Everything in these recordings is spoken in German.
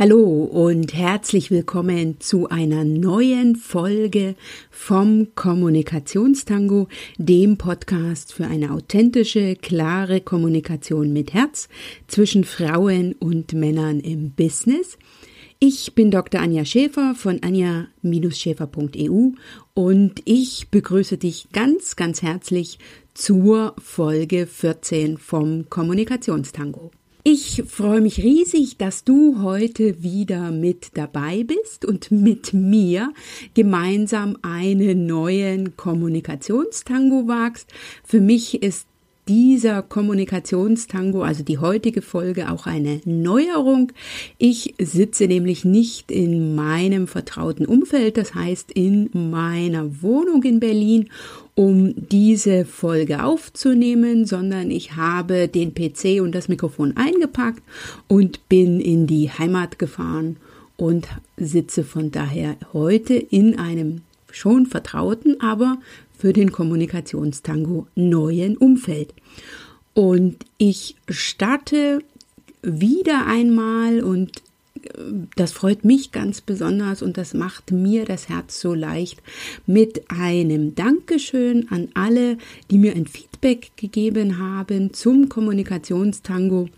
Hallo und herzlich willkommen zu einer neuen Folge vom Kommunikationstango, dem Podcast für eine authentische, klare Kommunikation mit Herz zwischen Frauen und Männern im Business. Ich bin Dr. Anja Schäfer von anja-schäfer.eu und ich begrüße dich ganz, ganz herzlich zur Folge 14 vom Kommunikationstango. Ich freue mich riesig, dass du heute wieder mit dabei bist und mit mir gemeinsam einen neuen Kommunikationstango wagst. Für mich ist dieser Kommunikationstango, also die heutige Folge, auch eine Neuerung. Ich sitze nämlich nicht in meinem vertrauten Umfeld, das heißt in meiner Wohnung in Berlin um diese Folge aufzunehmen, sondern ich habe den PC und das Mikrofon eingepackt und bin in die Heimat gefahren und sitze von daher heute in einem schon vertrauten, aber für den Kommunikationstango neuen Umfeld. Und ich starte wieder einmal und das freut mich ganz besonders und das macht mir das Herz so leicht mit einem Dankeschön an alle, die mir ein Feedback gegeben haben zum Kommunikationstango.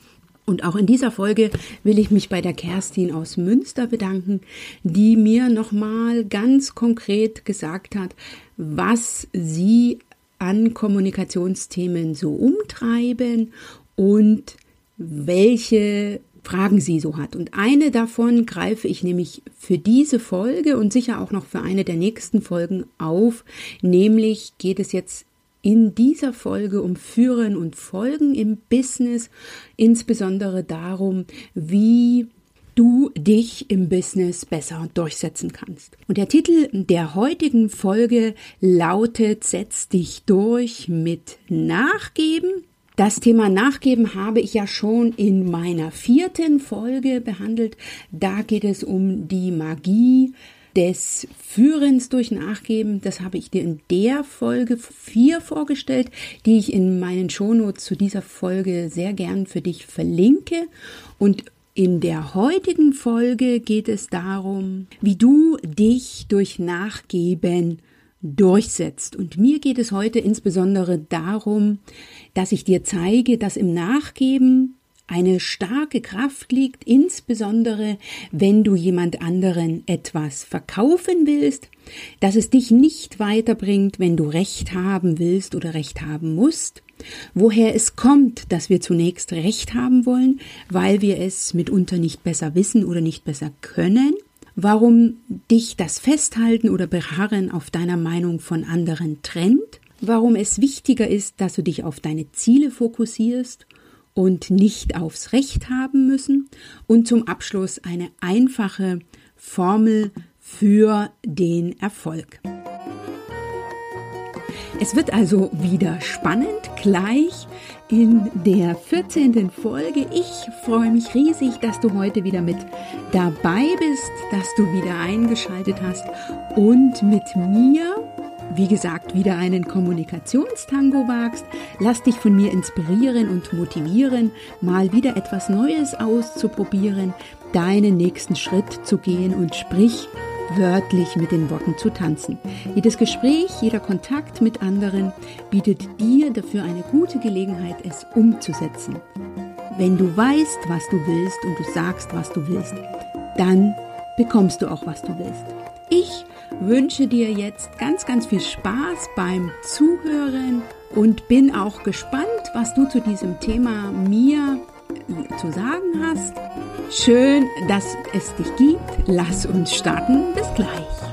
Und auch in dieser Folge will ich mich bei der Kerstin aus Münster bedanken, die mir nochmal ganz konkret gesagt hat, was sie an Kommunikationsthemen so umtreiben und welche Fragen sie so hat. Und eine davon greife ich nämlich für diese Folge und sicher auch noch für eine der nächsten Folgen auf. Nämlich geht es jetzt in dieser Folge um Führen und Folgen im Business, insbesondere darum, wie du dich im Business besser durchsetzen kannst. Und der Titel der heutigen Folge lautet Setz dich durch mit Nachgeben das Thema Nachgeben habe ich ja schon in meiner vierten Folge behandelt. Da geht es um die Magie des Führens durch Nachgeben. Das habe ich dir in der Folge 4 vorgestellt, die ich in meinen Shownotes zu dieser Folge sehr gern für dich verlinke. Und in der heutigen Folge geht es darum, wie du dich durch Nachgeben durchsetzt. Und mir geht es heute insbesondere darum, dass ich dir zeige, dass im Nachgeben eine starke Kraft liegt, insbesondere wenn du jemand anderen etwas verkaufen willst, dass es dich nicht weiterbringt, wenn du Recht haben willst oder Recht haben musst, woher es kommt, dass wir zunächst Recht haben wollen, weil wir es mitunter nicht besser wissen oder nicht besser können, warum dich das Festhalten oder Beharren auf deiner Meinung von anderen trennt, warum es wichtiger ist, dass du dich auf deine Ziele fokussierst und nicht aufs Recht haben müssen und zum Abschluss eine einfache Formel für den Erfolg. Es wird also wieder spannend gleich in der 14. Folge. Ich freue mich riesig, dass du heute wieder mit dabei bist, dass du wieder eingeschaltet hast und mit mir, wie gesagt, wieder einen Kommunikationstango wagst. Lass dich von mir inspirieren und motivieren, mal wieder etwas Neues auszuprobieren, deinen nächsten Schritt zu gehen und sprich wörtlich mit den Worten zu tanzen. Jedes Gespräch, jeder Kontakt mit anderen bietet dir dafür eine gute Gelegenheit, es umzusetzen. Wenn du weißt, was du willst und du sagst, was du willst, dann bekommst du auch, was du willst. Ich wünsche dir jetzt ganz, ganz viel Spaß beim Zuhören und bin auch gespannt, was du zu diesem Thema mir zu sagen hast. Schön, dass es dich gibt. Lass uns starten. Bis gleich.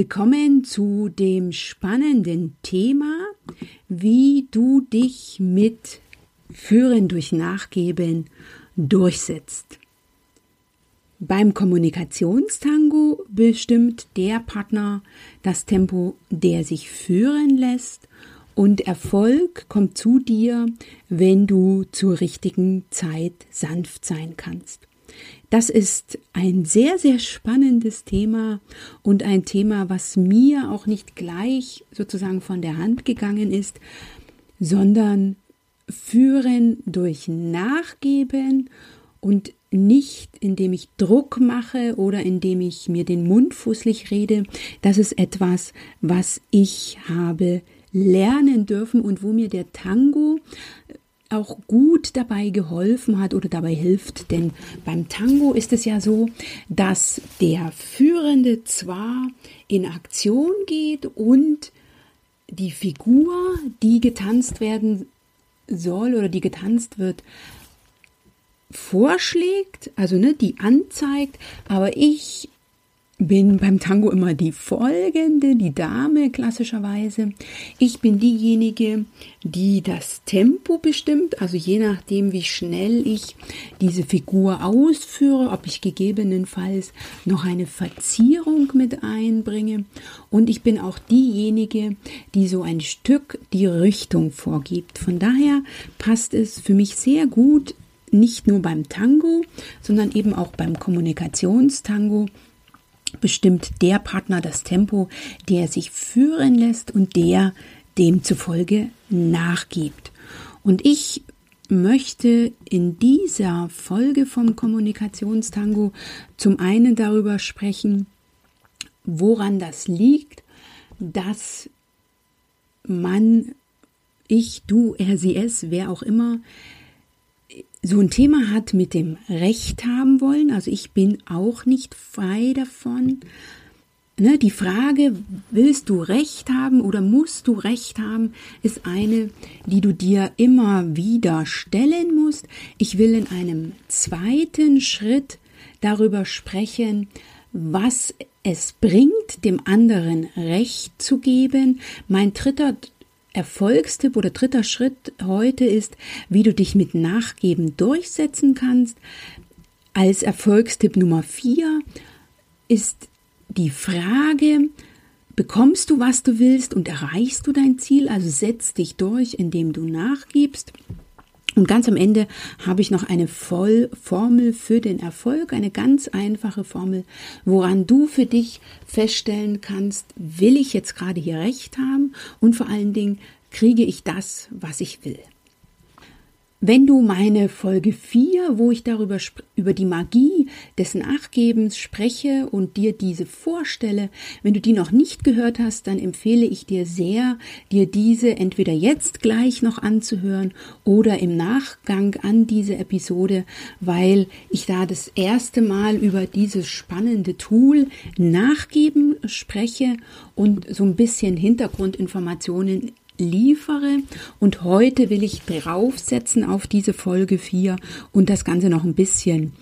Willkommen zu dem spannenden Thema, wie du dich mit Führen durch Nachgeben durchsetzt. Beim Kommunikationstango bestimmt der Partner das Tempo, der sich führen lässt Und Erfolg kommt zu dir, wenn du zur richtigen Zeit sanft sein kannst. Das ist ein sehr, sehr spannendes Thema und ein Thema, was mir auch nicht gleich sozusagen von der Hand gegangen ist, sondern führen durch Nachgeben und nicht indem ich Druck mache oder indem ich mir den Mund fußlich rede. Das ist etwas, was ich habe lernen dürfen und wo mir der Tango auch gut dabei geholfen hat oder dabei hilft. Denn beim Tango ist es ja so, dass der Führende zwar in Aktion geht und die Figur, die getanzt werden soll oder die getanzt wird, vorschlägt, also ne, die anzeigt, aber ich bin beim Tango immer die folgende, die Dame klassischerweise. Ich bin diejenige, die das Tempo bestimmt, also je nachdem, wie schnell ich diese Figur ausführe, ob ich gegebenenfalls noch eine Verzierung mit einbringe. Und ich bin auch diejenige, die so ein Stück die Richtung vorgibt. Von daher passt es für mich sehr gut, nicht nur beim Tango, sondern eben auch beim Kommunikationstango bestimmt der Partner das Tempo, der sich führen lässt und der demzufolge nachgibt. Und ich möchte in dieser Folge vom Kommunikationstango zum einen darüber sprechen, woran das liegt, dass man, ich, du, er, sie, es, wer auch immer, so ein Thema hat mit dem Recht haben wollen. Also ich bin auch nicht frei davon. Ne, die Frage, willst du Recht haben oder musst du Recht haben, ist eine, die du dir immer wieder stellen musst. Ich will in einem zweiten Schritt darüber sprechen, was es bringt, dem anderen Recht zu geben. Mein dritter Erfolgstipp oder dritter Schritt heute ist, wie du dich mit Nachgeben durchsetzen kannst. Als Erfolgstipp Nummer vier ist die Frage, bekommst du, was du willst und erreichst du dein Ziel? Also setz dich durch, indem du nachgibst. Und ganz am Ende habe ich noch eine Vollformel für den Erfolg, eine ganz einfache Formel, woran du für dich feststellen kannst, will ich jetzt gerade hier recht haben und vor allen Dingen kriege ich das, was ich will. Wenn du meine Folge 4, wo ich darüber über die Magie des Nachgebens spreche und dir diese vorstelle, wenn du die noch nicht gehört hast, dann empfehle ich dir sehr, dir diese entweder jetzt gleich noch anzuhören oder im Nachgang an diese Episode, weil ich da das erste Mal über dieses spannende Tool Nachgeben spreche und so ein bisschen Hintergrundinformationen liefere. Und heute will ich draufsetzen auf diese Folge 4 und das Ganze noch ein bisschen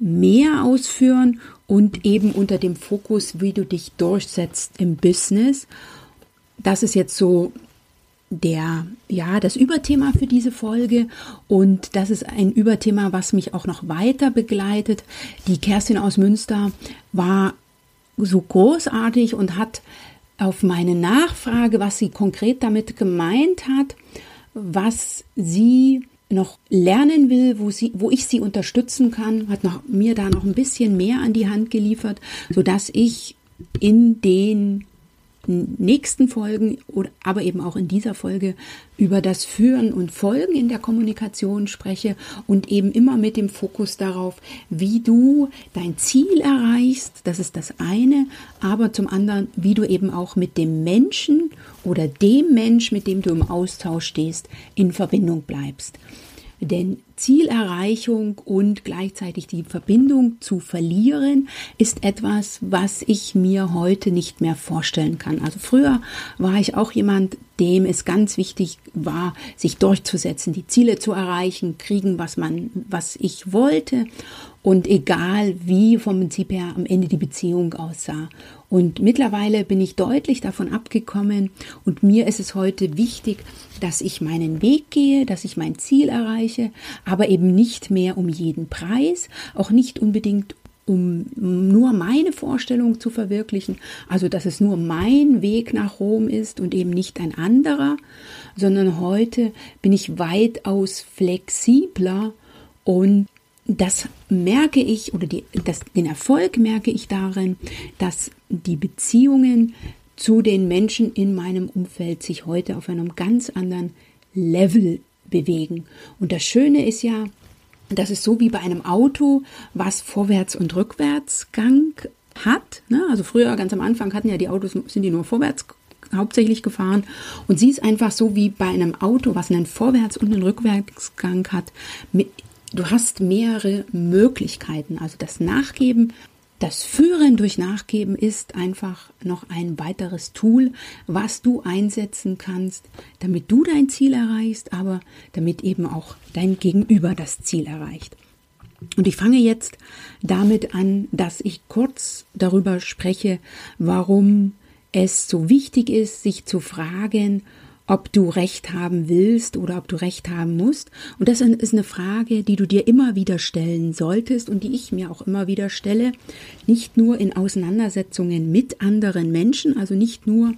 mehr ausführen und eben unter dem Fokus, wie du dich durchsetzt im Business. Das ist jetzt so der, ja, das Überthema für diese Folge und das ist ein Überthema, was mich auch noch weiter begleitet. Die Kerstin aus Münster war so großartig und hat auf meine Nachfrage, was sie konkret damit gemeint hat, was sie noch lernen will, wo, sie, wo ich sie unterstützen kann, hat noch, mir da noch ein bisschen mehr an die Hand geliefert, sodass ich in den nächsten Folgen aber eben auch in dieser Folge über das Führen und Folgen in der Kommunikation spreche und eben immer mit dem Fokus darauf, wie du dein Ziel erreichst, das ist das eine, aber zum anderen, wie du eben auch mit dem Menschen oder dem Mensch, mit dem du im Austausch stehst, in Verbindung bleibst. Denn Zielerreichung und gleichzeitig die Verbindung zu verlieren, ist etwas, was ich mir heute nicht mehr vorstellen kann. Also früher war ich auch jemand, dem es ganz wichtig war, sich durchzusetzen, die Ziele zu erreichen, kriegen, was man, was ich wollte und egal wie vom Prinzip her am Ende die Beziehung aussah. Und mittlerweile bin ich deutlich davon abgekommen und mir ist es heute wichtig, dass ich meinen Weg gehe, dass ich mein Ziel erreiche, aber eben nicht mehr um jeden Preis, auch nicht unbedingt um nur meine Vorstellung zu verwirklichen, also dass es nur mein Weg nach Rom ist und eben nicht ein anderer, sondern heute bin ich weitaus flexibler und das merke ich oder die, das, den Erfolg merke ich darin, dass die Beziehungen zu den Menschen in meinem Umfeld sich heute auf einem ganz anderen Level bewegen. Und das Schöne ist ja, das ist so wie bei einem Auto, was Vorwärts- und Rückwärtsgang hat. Ne? Also früher, ganz am Anfang, hatten ja die Autos, sind die nur vorwärts hauptsächlich gefahren. Und sie ist einfach so wie bei einem Auto, was einen Vorwärts- und einen Rückwärtsgang hat. Du hast mehrere Möglichkeiten. Also das Nachgeben das Führen durch Nachgeben ist einfach noch ein weiteres Tool, was du einsetzen kannst, damit du dein Ziel erreichst, aber damit eben auch dein Gegenüber das Ziel erreicht. Und ich fange jetzt damit an, dass ich kurz darüber spreche, warum es so wichtig ist, sich zu fragen, ob du Recht haben willst oder ob du Recht haben musst. Und das ist eine Frage, die du dir immer wieder stellen solltest und die ich mir auch immer wieder stelle. Nicht nur in Auseinandersetzungen mit anderen Menschen, also nicht nur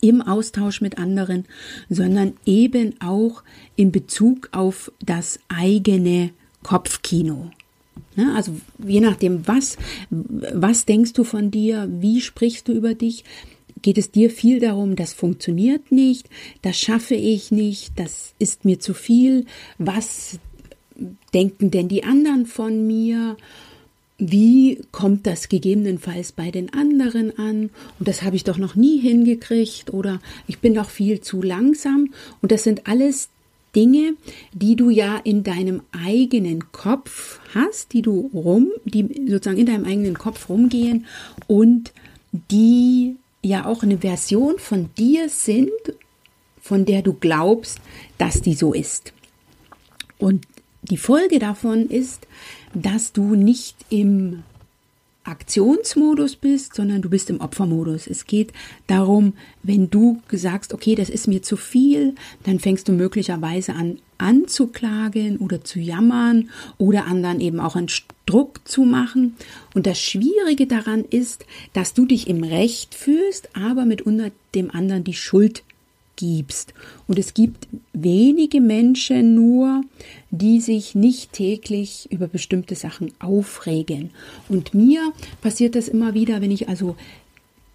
im Austausch mit anderen, sondern eben auch in Bezug auf das eigene Kopfkino. Ne, also je nachdem, was, was denkst du von dir, wie sprichst du über dich, geht es dir viel darum, das funktioniert nicht, das schaffe ich nicht, das ist mir zu viel, was denken denn die anderen von mir? Wie kommt das gegebenenfalls bei den anderen an? Und das habe ich doch noch nie hingekriegt oder ich bin doch viel zu langsam. Und das sind alles Dinge, die du ja in deinem eigenen Kopf hast, die du rum, die sozusagen in deinem eigenen Kopf rumgehen und die ja auch eine Version von dir sind, von der du glaubst, dass die so ist. Und die Folge davon ist, dass du nicht im Aktionsmodus bist, sondern du bist im Opfermodus. Es geht darum, wenn du sagst, okay, das ist mir zu viel, dann fängst du möglicherweise an anzuklagen oder zu jammern oder anderen eben auch einen Druck zu machen. Und das Schwierige daran ist, dass du dich im Recht fühlst, aber mit unter dem anderen die Schuld gibst. Und es gibt wenige Menschen nur, die sich nicht täglich über bestimmte Sachen aufregen. Und mir passiert das immer wieder, wenn ich also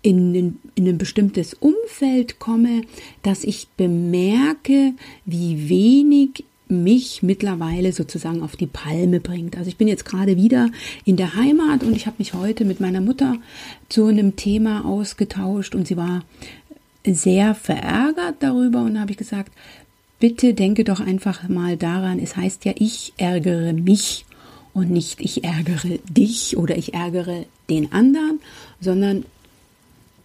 in, in, in ein bestimmtes Umfeld komme, dass ich bemerke, wie wenig mich mittlerweile sozusagen auf die Palme bringt. Also ich bin jetzt gerade wieder in der Heimat und ich habe mich heute mit meiner Mutter zu einem Thema ausgetauscht und sie war sehr verärgert darüber und habe ich gesagt, bitte denke doch einfach mal daran, es heißt ja, ich ärgere mich und nicht ich ärgere dich oder ich ärgere den anderen, sondern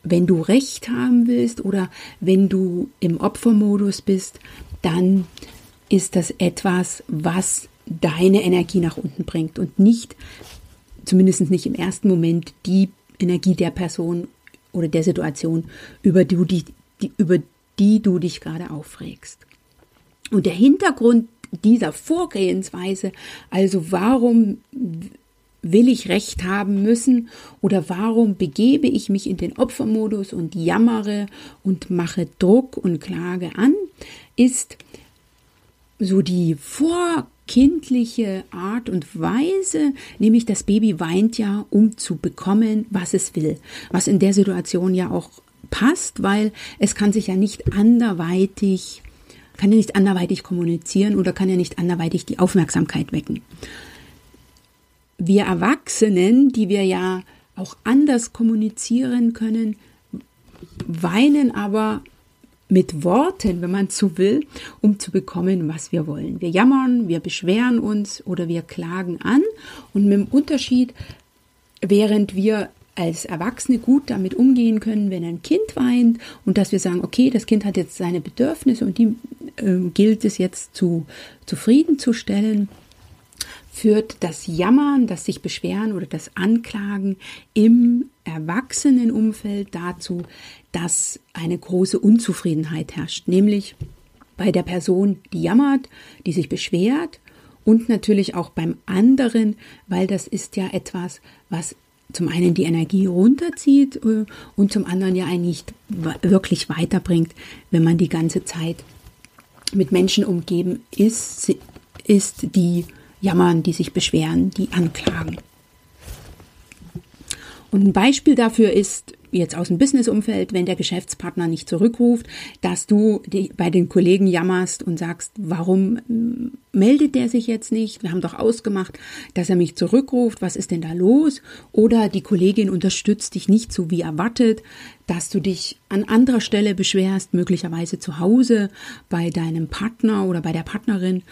wenn du Recht haben willst oder wenn du im Opfermodus bist, dann ist das etwas, was deine Energie nach unten bringt und nicht, zumindest nicht im ersten Moment, die Energie der Person oder der Situation, über die, die, die, über die du dich gerade aufregst. Und der Hintergrund dieser Vorgehensweise, also warum will ich Recht haben müssen? Oder warum begebe ich mich in den Opfermodus und jammere und mache Druck und Klage an, ist so die vorkindliche Art und Weise, nämlich das Baby weint ja, um zu bekommen, was es will, was in der Situation ja auch passt, weil es kann sich ja nicht anderweitig kann ja nicht anderweitig kommunizieren oder kann ja nicht anderweitig die Aufmerksamkeit wecken. Wir Erwachsenen, die wir ja auch anders kommunizieren können, weinen aber mit Worten, wenn man so will, um zu bekommen, was wir wollen. Wir jammern, wir beschweren uns oder wir klagen an und mit dem Unterschied, während wir als Erwachsene gut damit umgehen können, wenn ein Kind weint und dass wir sagen, okay, das Kind hat jetzt seine Bedürfnisse und die äh, gilt es jetzt zu zufriedenzustellen, führt das Jammern, das sich beschweren oder das Anklagen im Erwachsenenumfeld dazu, dass eine große Unzufriedenheit herrscht, nämlich bei der Person, die jammert, die sich beschwert und natürlich auch beim anderen, weil das ist ja etwas, was zum einen die Energie runterzieht äh, und zum anderen ja eigentlich nicht wirklich weiterbringt, wenn man die ganze Zeit mit Menschen umgeben ist, ist die jammern, die sich beschweren, die anklagen. Und ein Beispiel dafür ist jetzt aus dem Businessumfeld, wenn der Geschäftspartner nicht zurückruft, dass du bei den Kollegen jammerst und sagst, warum hm, meldet der sich jetzt nicht? Wir haben doch ausgemacht, dass er mich zurückruft. Was ist denn da los? Oder die Kollegin unterstützt dich nicht so wie erwartet, dass du dich an anderer Stelle beschwerst, möglicherweise zu Hause bei deinem Partner oder bei der Partnerin,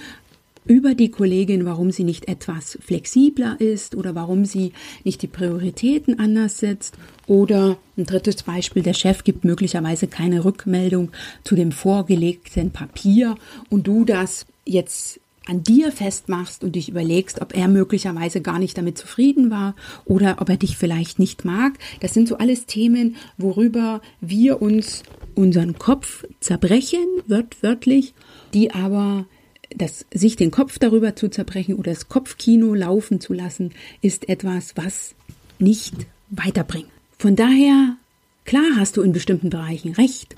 über die Kollegin, warum sie nicht etwas flexibler ist oder warum sie nicht die Prioritäten anders setzt. Oder ein drittes Beispiel, der Chef gibt möglicherweise keine Rückmeldung zu dem vorgelegten Papier und du das jetzt an dir festmachst und dich überlegst, ob er möglicherweise gar nicht damit zufrieden war oder ob er dich vielleicht nicht mag. Das sind so alles Themen, worüber wir uns unseren Kopf zerbrechen, wörtlich, die aber das, sich den Kopf darüber zu zerbrechen oder das Kopfkino laufen zu lassen, ist etwas, was nicht weiterbringt. Von daher, klar hast du in bestimmten Bereichen recht,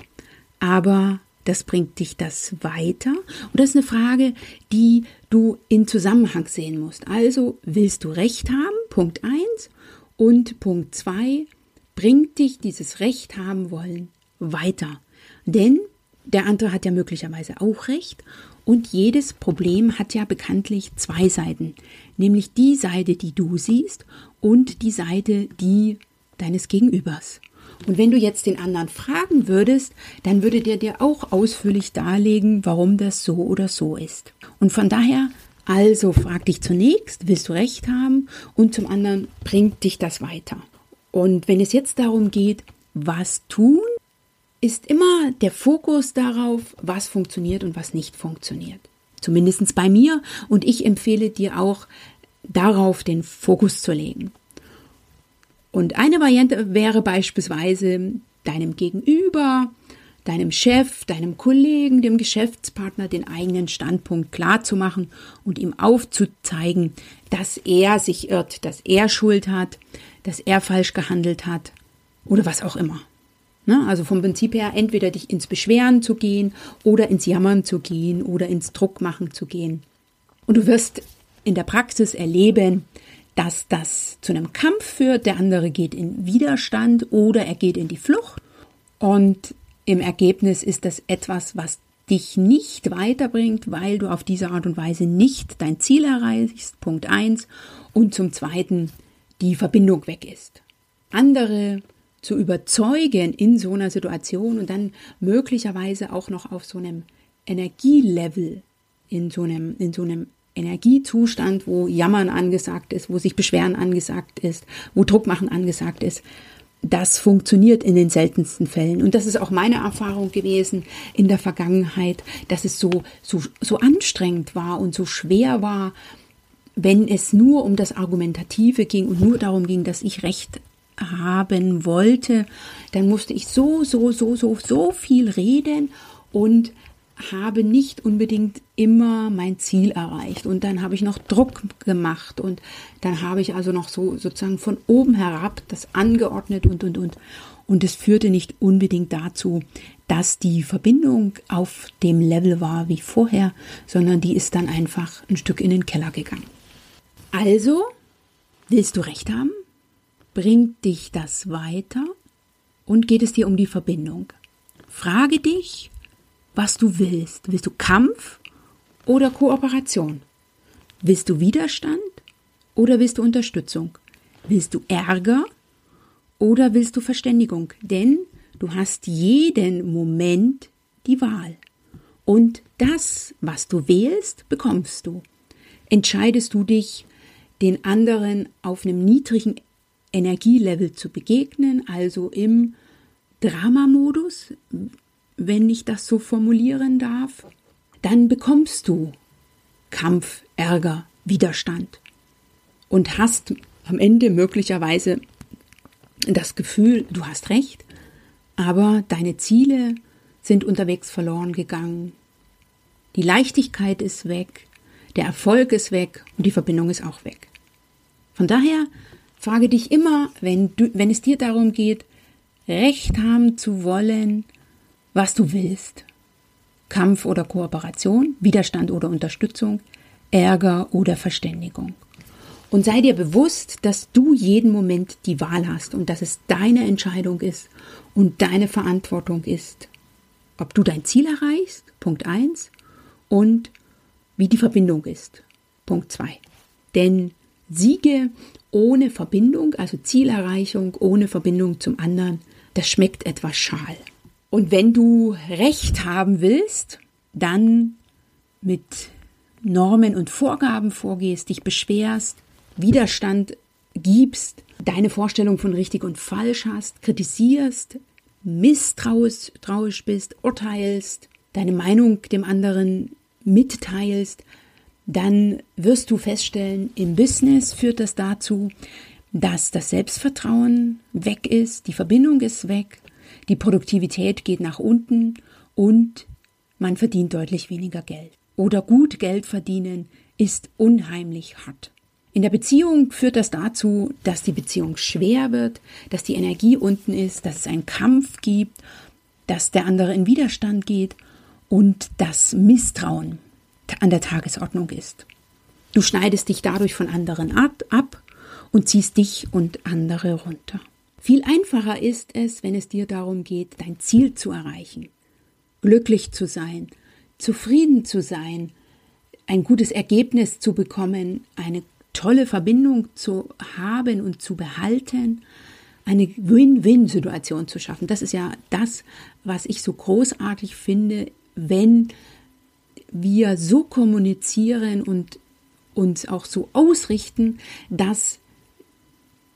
aber das bringt dich das weiter? Und das ist eine Frage, die du in Zusammenhang sehen musst. Also willst du Recht haben? Punkt eins Und Punkt zwei bringt dich dieses Recht haben wollen weiter. Denn der andere hat ja möglicherweise auch Recht und jedes Problem hat ja bekanntlich zwei Seiten, nämlich die Seite, die du siehst und die Seite, die deines Gegenübers. Und wenn du jetzt den anderen fragen würdest, dann würde der dir auch ausführlich darlegen, warum das so oder so ist. Und von daher, also frag dich zunächst, willst du recht haben? Und zum anderen, bringt dich das weiter? Und wenn es jetzt darum geht, was tun, ist immer der Fokus darauf, was funktioniert und was nicht funktioniert. Zumindest bei mir und ich empfehle dir auch, darauf den Fokus zu legen. Und eine Variante wäre beispielsweise deinem Gegenüber, deinem Chef, deinem Kollegen, dem Geschäftspartner den eigenen Standpunkt klar zu machen und ihm aufzuzeigen, dass er sich irrt, dass er Schuld hat, dass er falsch gehandelt hat oder was auch immer. Ne? Also vom Prinzip her entweder dich ins Beschweren zu gehen oder ins Jammern zu gehen oder ins Druckmachen zu gehen. Und du wirst in der Praxis erleben, dass das zu einem Kampf führt, der andere geht in Widerstand oder er geht in die Flucht. Und im Ergebnis ist das etwas, was dich nicht weiterbringt, weil du auf diese Art und Weise nicht dein Ziel erreichst. Punkt eins Und zum Zweiten die Verbindung weg ist. Andere zu überzeugen in so einer Situation und dann möglicherweise auch noch auf so einem Energielevel, in so einem, in so einem Energiezustand, wo Jammern angesagt ist, wo sich Beschweren angesagt ist, wo Druck machen angesagt ist. Das funktioniert in den seltensten Fällen. Und das ist auch meine Erfahrung gewesen in der Vergangenheit, dass es so, so, so anstrengend war und so schwer war, wenn es nur um das Argumentative ging und nur darum ging, dass ich Recht haben wollte, dann musste ich so, so, so, so, so viel reden und habe nicht unbedingt immer mein Ziel erreicht. Und dann habe ich noch Druck gemacht und dann habe ich also noch so sozusagen von oben herab das angeordnet und, und, und. Und es führte nicht unbedingt dazu, dass die Verbindung auf dem Level war wie vorher, sondern die ist dann einfach ein Stück in den Keller gegangen. Also, willst du recht haben? Bringt dich das weiter? Und geht es dir um die Verbindung? Frage dich, was du willst. Willst du Kampf oder Kooperation? Willst du Widerstand oder willst du Unterstützung? Willst du Ärger oder willst du Verständigung? Denn du hast jeden Moment die Wahl. Und das, was du wählst, bekommst du. Entscheidest du dich, den anderen auf einem niedrigen Energielevel zu begegnen, also im Dramamodus, wenn ich das so formulieren darf, dann bekommst du Kampf, Ärger, Widerstand und hast am Ende möglicherweise das Gefühl, du hast recht, aber deine Ziele sind unterwegs verloren gegangen. Die Leichtigkeit ist weg, der Erfolg ist weg und die Verbindung ist auch weg. Von daher frage dich immer, wenn, du, wenn es dir darum geht, Recht haben zu wollen, was du willst. Kampf oder Kooperation, Widerstand oder Unterstützung, Ärger oder Verständigung. Und sei dir bewusst, dass du jeden Moment die Wahl hast und dass es deine Entscheidung ist und deine Verantwortung ist, ob du dein Ziel erreichst, Punkt 1, und wie die Verbindung ist, Punkt 2. Denn Siege ohne Verbindung, also Zielerreichung ohne Verbindung zum anderen, das schmeckt etwas schal. Und wenn du Recht haben willst, dann mit Normen und Vorgaben vorgehst, dich beschwerst, Widerstand gibst, deine Vorstellung von richtig und falsch hast, kritisierst, misstrauisch bist, urteilst, deine Meinung dem anderen mitteilst, dann wirst du feststellen, im Business führt das dazu, dass das Selbstvertrauen weg ist, die Verbindung ist weg, die Produktivität geht nach unten und man verdient deutlich weniger Geld. Oder gut Geld verdienen ist unheimlich hart. In der Beziehung führt das dazu, dass die Beziehung schwer wird, dass die Energie unten ist, dass es einen Kampf gibt, dass der andere in Widerstand geht und dass Misstrauen an der Tagesordnung ist. Du schneidest dich dadurch von anderen ab und ziehst dich und andere runter. Viel einfacher ist es, wenn es dir darum geht, dein Ziel zu erreichen, glücklich zu sein, zufrieden zu sein, ein gutes Ergebnis zu bekommen, eine tolle Verbindung zu haben und zu behalten, eine Win-Win-Situation zu schaffen. Das ist ja das, was ich so großartig finde, wenn wir so kommunizieren und uns auch so ausrichten, dass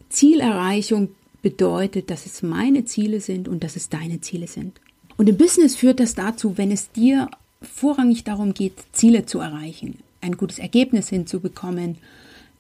Zielerreichung bedeutet, dass es meine Ziele sind und dass es deine Ziele sind. Und im Business führt das dazu, wenn es dir vorrangig darum geht, Ziele zu erreichen, ein gutes Ergebnis hinzubekommen,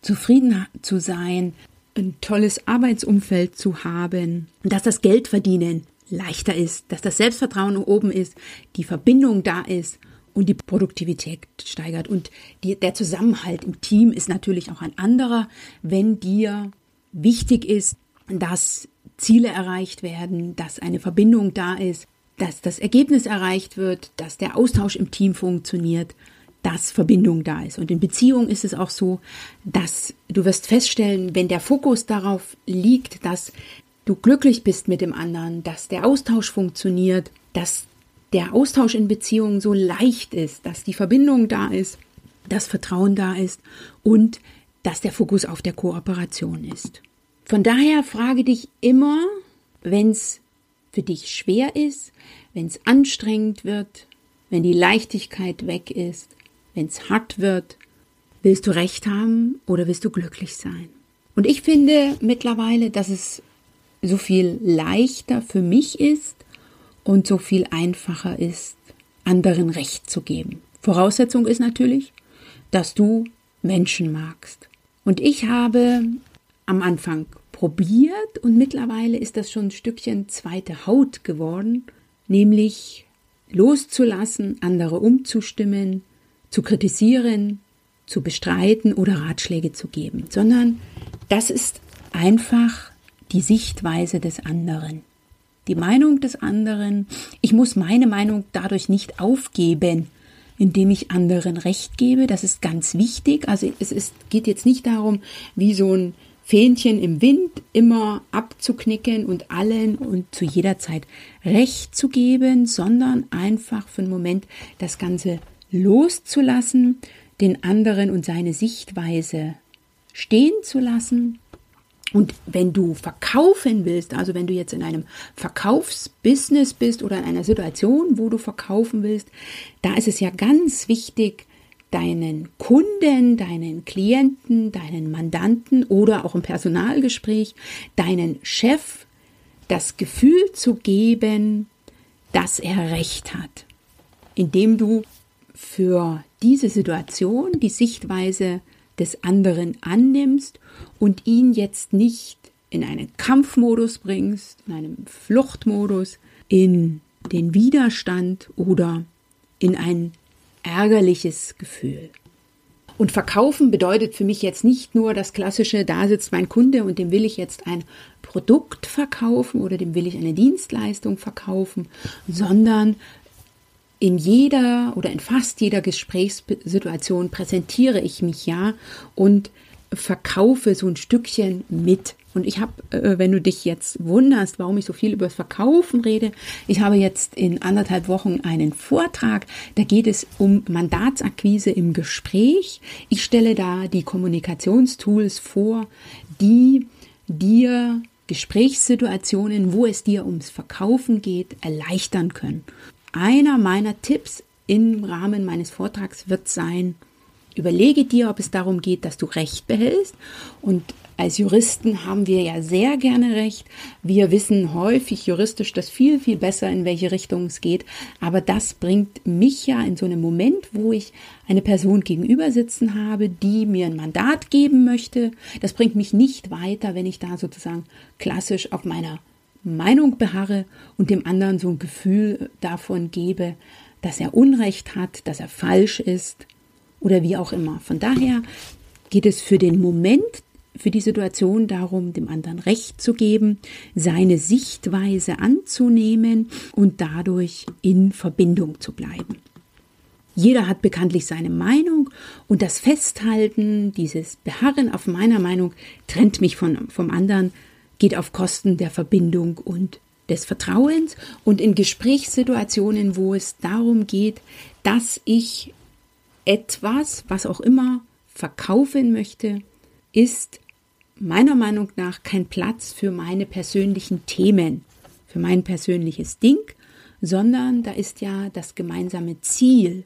zufrieden zu sein, ein tolles Arbeitsumfeld zu haben, dass das Geldverdienen leichter ist, dass das Selbstvertrauen oben ist, die Verbindung da ist und die Produktivität steigert. Und die, der Zusammenhalt im Team ist natürlich auch ein anderer, wenn dir wichtig ist, dass Ziele erreicht werden, dass eine Verbindung da ist, dass das Ergebnis erreicht wird, dass der Austausch im Team funktioniert, dass Verbindung da ist. Und in Beziehung ist es auch so, dass du wirst feststellen, wenn der Fokus darauf liegt, dass du glücklich bist mit dem anderen, dass der Austausch funktioniert, dass der Austausch in Beziehungen so leicht ist, dass die Verbindung da ist, dass Vertrauen da ist und dass der Fokus auf der Kooperation ist. Von daher frage dich immer, wenn es für dich schwer ist, wenn es anstrengend wird, wenn die Leichtigkeit weg ist, wenn es hart wird, willst du recht haben oder willst du glücklich sein? Und ich finde mittlerweile, dass es so viel leichter für mich ist und so viel einfacher ist, anderen Recht zu geben. Voraussetzung ist natürlich, dass du Menschen magst. Und ich habe am Anfang probiert und mittlerweile ist das schon ein Stückchen zweite Haut geworden, nämlich loszulassen, andere umzustimmen, zu kritisieren, zu bestreiten oder Ratschläge zu geben, sondern das ist einfach die Sichtweise des anderen. Die Meinung des anderen, ich muss meine Meinung dadurch nicht aufgeben, indem ich anderen Recht gebe. Das ist ganz wichtig. Also es ist, geht jetzt nicht darum, wie so ein Fähnchen im Wind immer abzuknicken und allen und zu jeder Zeit Recht zu geben, sondern einfach für einen Moment das Ganze loszulassen, den anderen und seine Sichtweise stehen zu lassen. Und wenn du verkaufen willst, also wenn du jetzt in einem Verkaufsbusiness bist oder in einer Situation, wo du verkaufen willst, da ist es ja ganz wichtig, deinen Kunden, deinen Klienten, deinen Mandanten oder auch im Personalgespräch, deinen Chef das Gefühl zu geben, dass er recht hat, indem du für diese Situation die Sichtweise des anderen annimmst und ihn jetzt nicht in einen Kampfmodus bringst, in einen Fluchtmodus, in den Widerstand oder in ein ärgerliches Gefühl. Und verkaufen bedeutet für mich jetzt nicht nur das klassische, da sitzt mein Kunde und dem will ich jetzt ein Produkt verkaufen oder dem will ich eine Dienstleistung verkaufen, sondern in jeder oder in fast jeder Gesprächssituation präsentiere ich mich ja und verkaufe so ein Stückchen mit. Und ich habe, äh, wenn du dich jetzt wunderst, warum ich so viel über das Verkaufen rede, ich habe jetzt in anderthalb Wochen einen Vortrag, da geht es um Mandatsakquise im Gespräch. Ich stelle da die Kommunikationstools vor, die dir Gesprächssituationen, wo es dir ums Verkaufen geht, erleichtern können. Einer meiner Tipps im Rahmen meines Vortrags wird sein, Überlege dir, ob es darum geht, dass du Recht behältst. Und als Juristen haben wir ja sehr gerne Recht. Wir wissen häufig juristisch das viel, viel besser, in welche Richtung es geht. Aber das bringt mich ja in so einem Moment, wo ich eine Person gegenüber sitzen habe, die mir ein Mandat geben möchte. Das bringt mich nicht weiter, wenn ich da sozusagen klassisch auf meiner Meinung beharre und dem anderen so ein Gefühl davon gebe, dass er Unrecht hat, dass er falsch ist oder wie auch immer. Von daher geht es für den Moment, für die Situation darum, dem anderen Recht zu geben, seine Sichtweise anzunehmen und dadurch in Verbindung zu bleiben. Jeder hat bekanntlich seine Meinung und das Festhalten, dieses Beharren auf meiner Meinung trennt mich von, vom anderen, geht auf Kosten der Verbindung und des Vertrauens und in Gesprächssituationen, wo es darum geht, dass ich etwas, was auch immer, verkaufen möchte, ist meiner Meinung nach kein Platz für meine persönlichen Themen, für mein persönliches Ding, sondern da ist ja das gemeinsame Ziel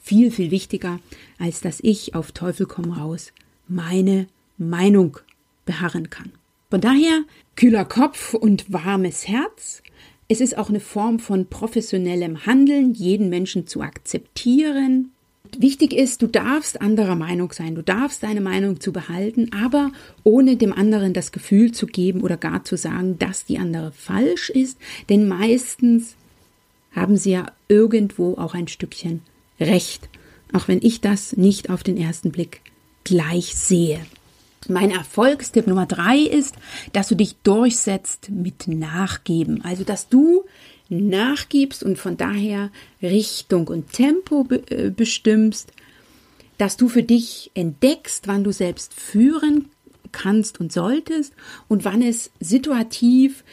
viel, viel wichtiger, als dass ich auf Teufel komm raus meine Meinung beharren kann. Von daher kühler Kopf und warmes Herz. Es ist auch eine Form von professionellem Handeln, jeden Menschen zu akzeptieren, wichtig ist, du darfst anderer Meinung sein, du darfst deine Meinung zu behalten, aber ohne dem anderen das Gefühl zu geben oder gar zu sagen, dass die andere falsch ist, denn meistens haben sie ja irgendwo auch ein Stückchen Recht, auch wenn ich das nicht auf den ersten Blick gleich sehe. Mein Erfolgstipp Nummer drei ist, dass du dich durchsetzt mit Nachgeben. Also, dass du nachgibst und von daher Richtung und Tempo äh, bestimmst, dass du für dich entdeckst, wann du selbst führen kannst und solltest und wann es situativ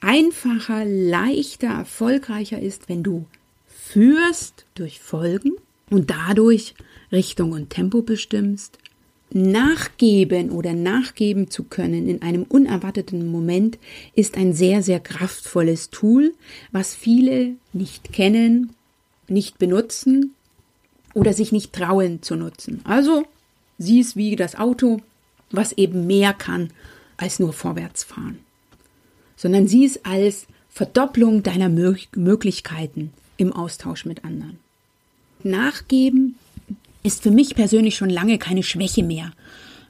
einfacher, leichter, erfolgreicher ist, wenn du führst durch Folgen und dadurch Richtung und Tempo bestimmst nachgeben oder nachgeben zu können in einem unerwarteten Moment ist ein sehr, sehr kraftvolles Tool, was viele nicht kennen, nicht benutzen oder sich nicht trauen zu nutzen. Also sieh es wie das Auto, was eben mehr kann als nur vorwärts fahren, sondern sieh es als Verdopplung deiner Möglichkeiten im Austausch mit anderen. Nachgeben ist für mich persönlich schon lange keine Schwäche mehr,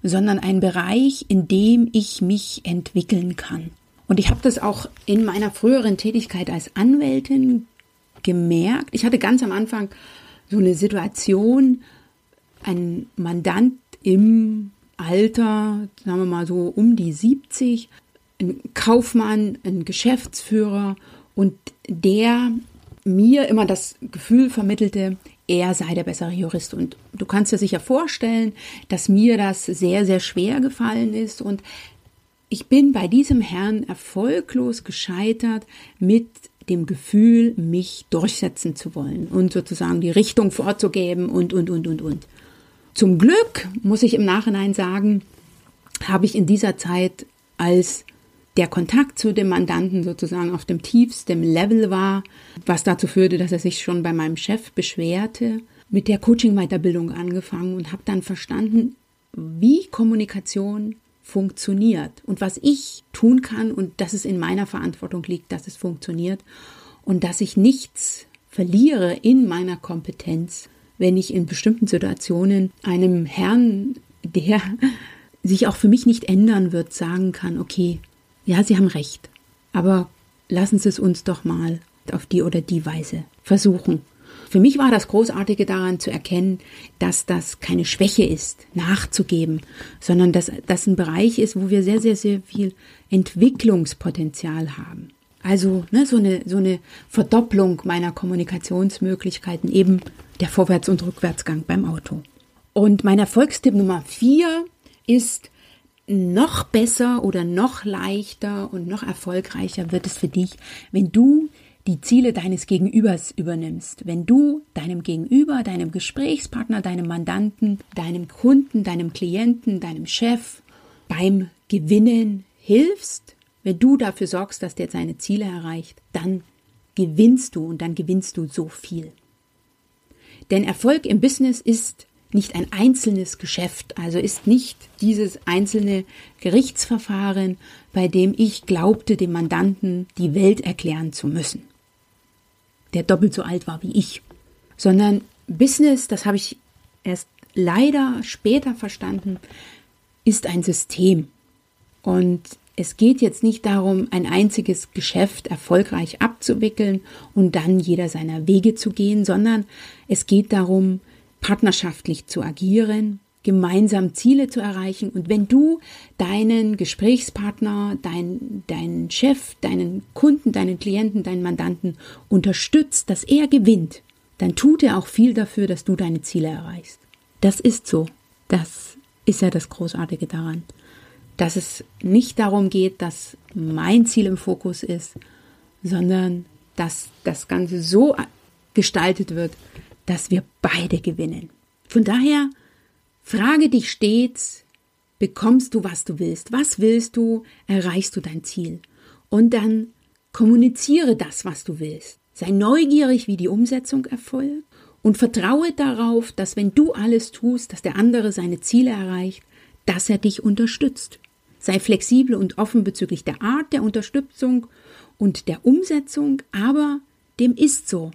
sondern ein Bereich, in dem ich mich entwickeln kann. Und ich habe das auch in meiner früheren Tätigkeit als Anwältin gemerkt. Ich hatte ganz am Anfang so eine Situation, ein Mandant im Alter, sagen wir mal so um die 70, ein Kaufmann, ein Geschäftsführer und der mir immer das Gefühl vermittelte, er sei der bessere Jurist. Und du kannst dir sicher vorstellen, dass mir das sehr, sehr schwer gefallen ist. Und ich bin bei diesem Herrn erfolglos gescheitert mit dem Gefühl, mich durchsetzen zu wollen und sozusagen die Richtung vorzugeben und, und, und, und, und. Zum Glück, muss ich im Nachhinein sagen, habe ich in dieser Zeit, als der Kontakt zu dem Mandanten sozusagen auf dem tiefsten Level war, was dazu führte, dass er sich schon bei meinem Chef beschwerte, mit der Coaching-Weiterbildung angefangen und habe dann verstanden, wie Kommunikation funktioniert und was ich tun kann und dass es in meiner Verantwortung liegt, dass es funktioniert und dass ich nichts verliere in meiner Kompetenz, wenn ich in bestimmten Situationen einem Herrn, der sich auch für mich nicht ändern wird, sagen kann, okay, ja, Sie haben recht, aber lassen Sie es uns doch mal auf die oder die Weise versuchen. Für mich war das Großartige daran zu erkennen, dass das keine Schwäche ist, nachzugeben, sondern dass das ein Bereich ist, wo wir sehr, sehr, sehr viel Entwicklungspotenzial haben. Also ne, so, eine, so eine Verdopplung meiner Kommunikationsmöglichkeiten, eben der Vorwärts- und Rückwärtsgang beim Auto. Und mein Erfolgstipp Nummer vier ist, noch besser oder noch leichter und noch erfolgreicher wird es für dich, wenn du die Ziele deines Gegenübers übernimmst. Wenn du deinem Gegenüber, deinem Gesprächspartner, deinem Mandanten, deinem Kunden, deinem Klienten, deinem Chef beim Gewinnen hilfst, wenn du dafür sorgst, dass der seine Ziele erreicht, dann gewinnst du und dann gewinnst du so viel. Denn Erfolg im Business ist nicht ein einzelnes Geschäft, also ist nicht dieses einzelne Gerichtsverfahren, bei dem ich glaubte, dem Mandanten die Welt erklären zu müssen, der doppelt so alt war wie ich, sondern Business, das habe ich erst leider später verstanden, ist ein System. Und es geht jetzt nicht darum, ein einziges Geschäft erfolgreich abzuwickeln und dann jeder seiner Wege zu gehen, sondern es geht darum, partnerschaftlich zu agieren, gemeinsam Ziele zu erreichen. Und wenn du deinen Gesprächspartner, dein, deinen Chef, deinen Kunden, deinen Klienten, deinen Mandanten unterstützt, dass er gewinnt, dann tut er auch viel dafür, dass du deine Ziele erreichst. Das ist so. Das ist ja das Großartige daran. Dass es nicht darum geht, dass mein Ziel im Fokus ist, sondern dass das Ganze so gestaltet wird, dass wir beide gewinnen. Von daher frage dich stets, bekommst du, was du willst? Was willst du? Erreichst du dein Ziel? Und dann kommuniziere das, was du willst. Sei neugierig, wie die Umsetzung erfolgt und vertraue darauf, dass wenn du alles tust, dass der andere seine Ziele erreicht, dass er dich unterstützt. Sei flexibel und offen bezüglich der Art der Unterstützung und der Umsetzung, aber dem ist so.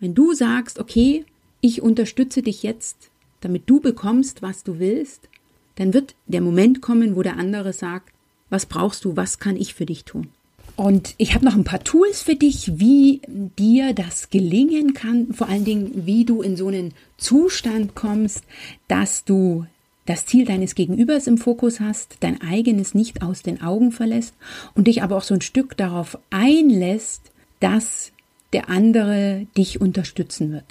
Wenn du sagst, okay, ich unterstütze dich jetzt, damit du bekommst, was du willst, dann wird der Moment kommen, wo der andere sagt, was brauchst du, was kann ich für dich tun? Und ich habe noch ein paar Tools für dich, wie dir das gelingen kann, vor allen Dingen, wie du in so einen Zustand kommst, dass du das Ziel deines Gegenübers im Fokus hast, dein eigenes nicht aus den Augen verlässt und dich aber auch so ein Stück darauf einlässt, dass der andere dich unterstützen wird.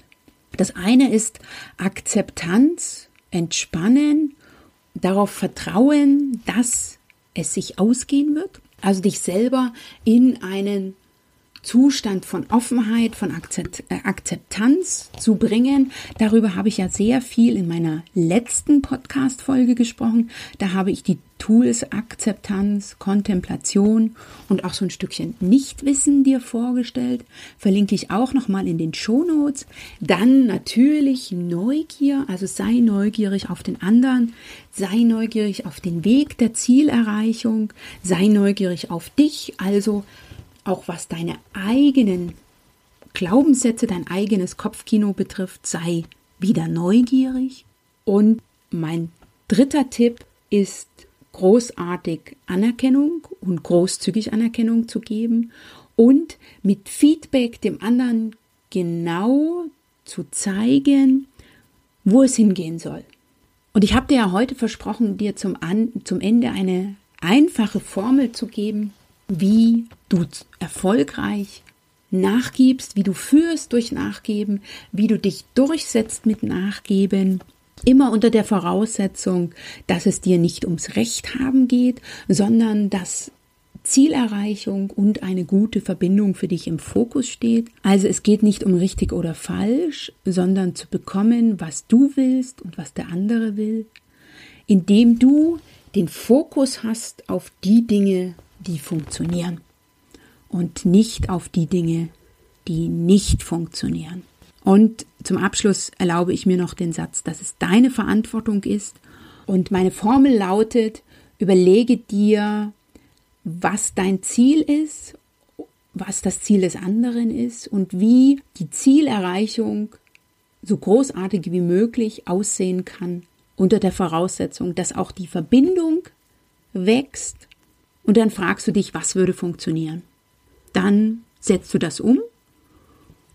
Das eine ist Akzeptanz, Entspannen, darauf vertrauen, dass es sich ausgehen wird. Also dich selber in einen Zustand von Offenheit, von äh, Akzeptanz zu bringen. Darüber habe ich ja sehr viel in meiner letzten Podcast-Folge gesprochen. Da habe ich die Tools Akzeptanz, Kontemplation und auch so ein Stückchen Nichtwissen dir vorgestellt. Verlinke ich auch nochmal in den Shownotes. Dann natürlich Neugier, also sei neugierig auf den anderen, sei neugierig auf den Weg der Zielerreichung, sei neugierig auf dich, also auch was deine eigenen Glaubenssätze, dein eigenes Kopfkino betrifft, sei wieder neugierig. Und mein dritter Tipp ist großartig Anerkennung und großzügig Anerkennung zu geben und mit Feedback dem anderen genau zu zeigen, wo es hingehen soll. Und ich habe dir ja heute versprochen, dir zum, An zum Ende eine einfache Formel zu geben, wie du erfolgreich nachgibst, wie du führst durch Nachgeben, wie du dich durchsetzt mit Nachgeben. Immer unter der Voraussetzung, dass es dir nicht ums Recht haben geht, sondern dass Zielerreichung und eine gute Verbindung für dich im Fokus steht. Also es geht nicht um richtig oder falsch, sondern zu bekommen, was du willst und was der andere will, indem du den Fokus hast auf die Dinge, die funktionieren und nicht auf die Dinge, die nicht funktionieren. Und zum Abschluss erlaube ich mir noch den Satz, dass es deine Verantwortung ist. Und meine Formel lautet, überlege dir, was dein Ziel ist, was das Ziel des anderen ist und wie die Zielerreichung so großartig wie möglich aussehen kann, unter der Voraussetzung, dass auch die Verbindung wächst und dann fragst du dich, was würde funktionieren. Dann setzt du das um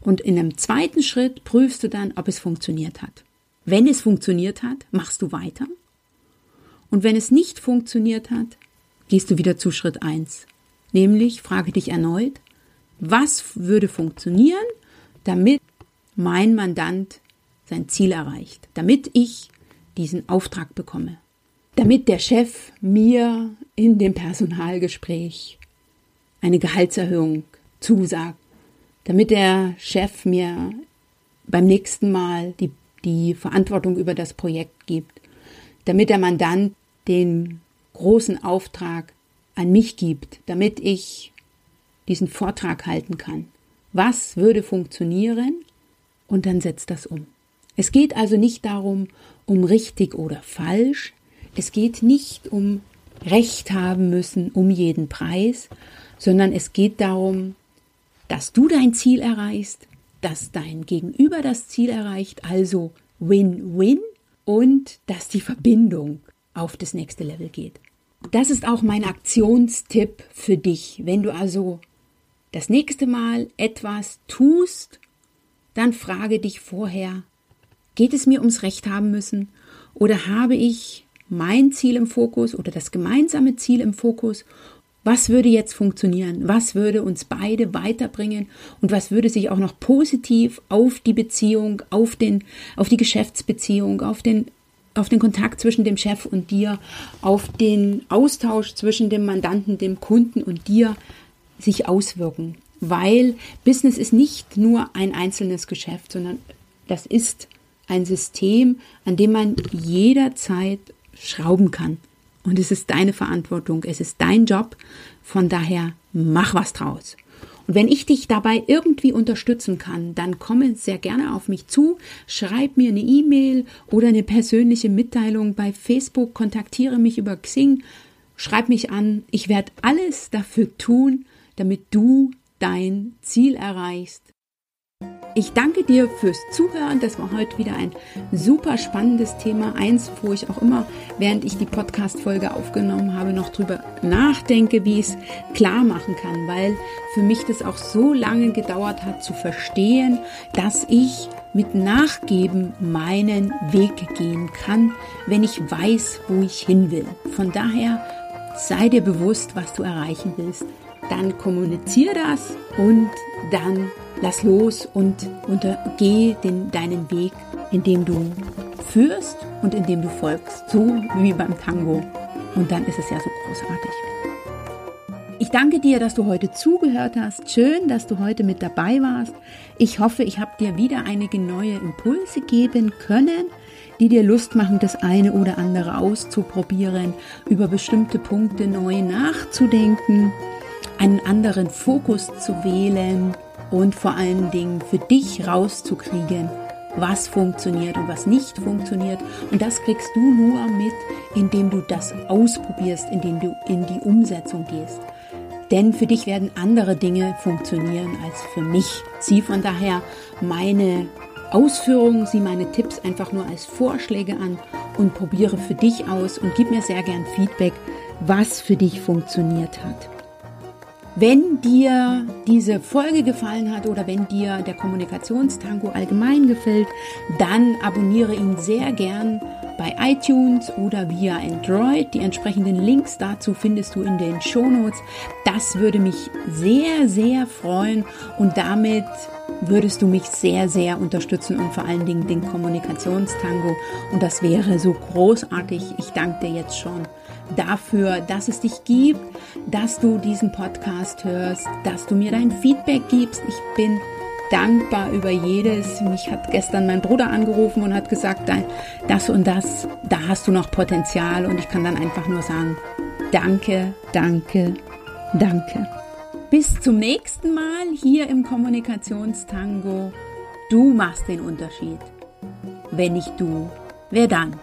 Und in einem zweiten Schritt prüfst du dann, ob es funktioniert hat. Wenn es funktioniert hat, machst du weiter. Und wenn es nicht funktioniert hat, gehst du wieder zu Schritt eins. Nämlich frage dich erneut, was würde funktionieren, damit mein Mandant sein Ziel erreicht, damit ich diesen Auftrag bekomme, damit der Chef mir in dem Personalgespräch eine Gehaltserhöhung zusagt, damit der Chef mir beim nächsten Mal die, die Verantwortung über das Projekt gibt, damit der Mandant den großen Auftrag an mich gibt, damit ich diesen Vortrag halten kann. Was würde funktionieren? Und dann setzt das um. Es geht also nicht darum, um richtig oder falsch. Es geht nicht um Recht haben müssen um jeden Preis, sondern es geht darum, dass du dein Ziel erreichst, dass dein Gegenüber das Ziel erreicht, also Win-Win und dass die Verbindung auf das nächste Level geht. Das ist auch mein Aktionstipp für dich. Wenn du also das nächste Mal etwas tust, dann frage dich vorher, geht es mir ums Recht haben müssen oder habe ich mein Ziel im Fokus oder das gemeinsame Ziel im Fokus? Was würde jetzt funktionieren? Was würde uns beide weiterbringen? Und was würde sich auch noch positiv auf die Beziehung, auf den, auf die Geschäftsbeziehung, auf den auf den Kontakt zwischen dem Chef und dir, auf den Austausch zwischen dem Mandanten, dem Kunden und dir sich auswirken. Weil Business ist nicht nur ein einzelnes Geschäft, sondern das ist ein System, an dem man jederzeit schrauben kann. Und es ist deine Verantwortung, es ist dein Job. Von daher mach was draus. Und wenn ich dich dabei irgendwie unterstützen kann, dann komme sehr gerne auf mich zu, schreib mir eine E-Mail oder eine persönliche Mitteilung bei Facebook, kontaktiere mich über Xing, schreib mich an. Ich werde alles dafür tun, damit du dein Ziel erreichst, ich danke dir fürs Zuhören. Das war heute wieder ein super spannendes Thema. Eins, wo ich auch immer, während ich die Podcast-Folge aufgenommen habe, noch drüber nachdenke, wie ich es klar machen kann, weil für mich das auch so lange gedauert hat zu verstehen, dass ich mit Nachgeben meinen Weg gehen kann, wenn ich weiß, wo ich hin will. Von daher sei dir bewusst, was du erreichen willst. Dann kommuniziere das und dann lass los und, und geh den, deinen Weg, indem du führst und indem du folgst, so wie beim Tango. Und dann ist es ja so großartig. Ich danke dir, dass du heute zugehört hast. Schön, dass du heute mit dabei warst. Ich hoffe, ich habe dir wieder einige neue Impulse geben können, die dir Lust machen, das eine oder andere auszuprobieren, über bestimmte Punkte neu nachzudenken, einen anderen Fokus zu wählen und vor allen Dingen für dich rauszukriegen, was funktioniert und was nicht funktioniert. Und das kriegst du nur mit, indem du das ausprobierst, indem du in die Umsetzung gehst. Denn für dich werden andere Dinge funktionieren als für mich. Sieh von daher meine Ausführungen, sieh meine Tipps einfach nur als Vorschläge an und probiere für dich aus und gib mir sehr gern Feedback, was für dich funktioniert hat. Wenn dir diese Folge gefallen hat oder wenn dir der Kommunikationstango allgemein gefällt, dann abonniere ihn sehr gern bei iTunes oder via Android. Die entsprechenden Links dazu findest du in den Shownotes. Das würde mich sehr, sehr freuen und damit würdest du mich sehr, sehr unterstützen und vor allen Dingen den Kommunikationstango. Und das wäre so großartig. Ich danke dir jetzt schon dafür, dass es dich gibt, dass du diesen Podcast hörst, dass du mir dein Feedback gibst. Ich bin dankbar über jedes. Mich hat gestern mein Bruder angerufen und hat gesagt, das und das, da hast du noch Potenzial. Und ich kann dann einfach nur sagen, danke, danke, danke. Bis zum nächsten Mal hier im Kommunikationstango. Du machst den Unterschied. Wenn nicht du, wer dann?